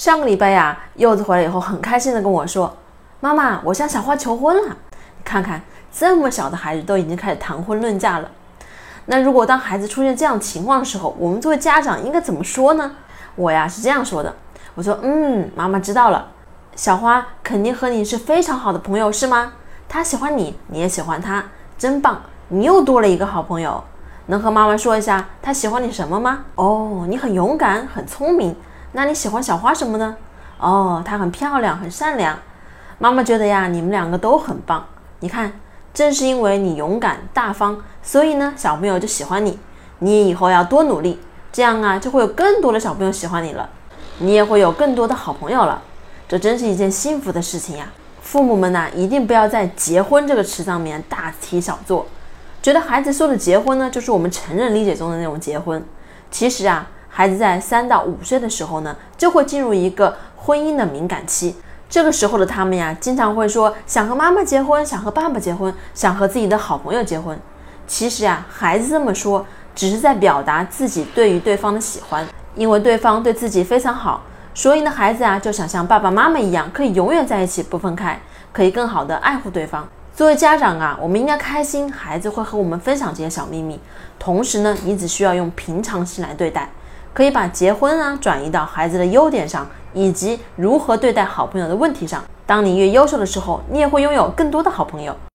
上个礼拜呀，柚子回来以后很开心的跟我说：“妈妈，我向小花求婚了。”你看看，这么小的孩子都已经开始谈婚论嫁了。那如果当孩子出现这样情况的时候，我们作为家长应该怎么说呢？我呀是这样说的：“我说，嗯，妈妈知道了。小花肯定和你是非常好的朋友，是吗？她喜欢你，你也喜欢她，真棒！你又多了一个好朋友。能和妈妈说一下她喜欢你什么吗？哦，你很勇敢，很聪明。”那你喜欢小花什么呢？哦，她很漂亮，很善良。妈妈觉得呀，你们两个都很棒。你看，正是因为你勇敢大方，所以呢，小朋友就喜欢你。你以后要多努力，这样啊，就会有更多的小朋友喜欢你了。你也会有更多的好朋友了。这真是一件幸福的事情呀！父母们呐，一定不要在结婚这个词上面大题小做，觉得孩子说的结婚呢，就是我们成人理解中的那种结婚。其实啊。孩子在三到五岁的时候呢，就会进入一个婚姻的敏感期。这个时候的他们呀，经常会说想和妈妈结婚，想和爸爸结婚，想和自己的好朋友结婚。其实呀，孩子这么说，只是在表达自己对于对方的喜欢，因为对方对自己非常好，所以呢，孩子啊就想像爸爸妈妈一样，可以永远在一起不分开，可以更好的爱护对方。作为家长啊，我们应该开心，孩子会和我们分享这些小秘密。同时呢，你只需要用平常心来对待。可以把结婚啊转移到孩子的优点上，以及如何对待好朋友的问题上。当你越优秀的时候，你也会拥有更多的好朋友。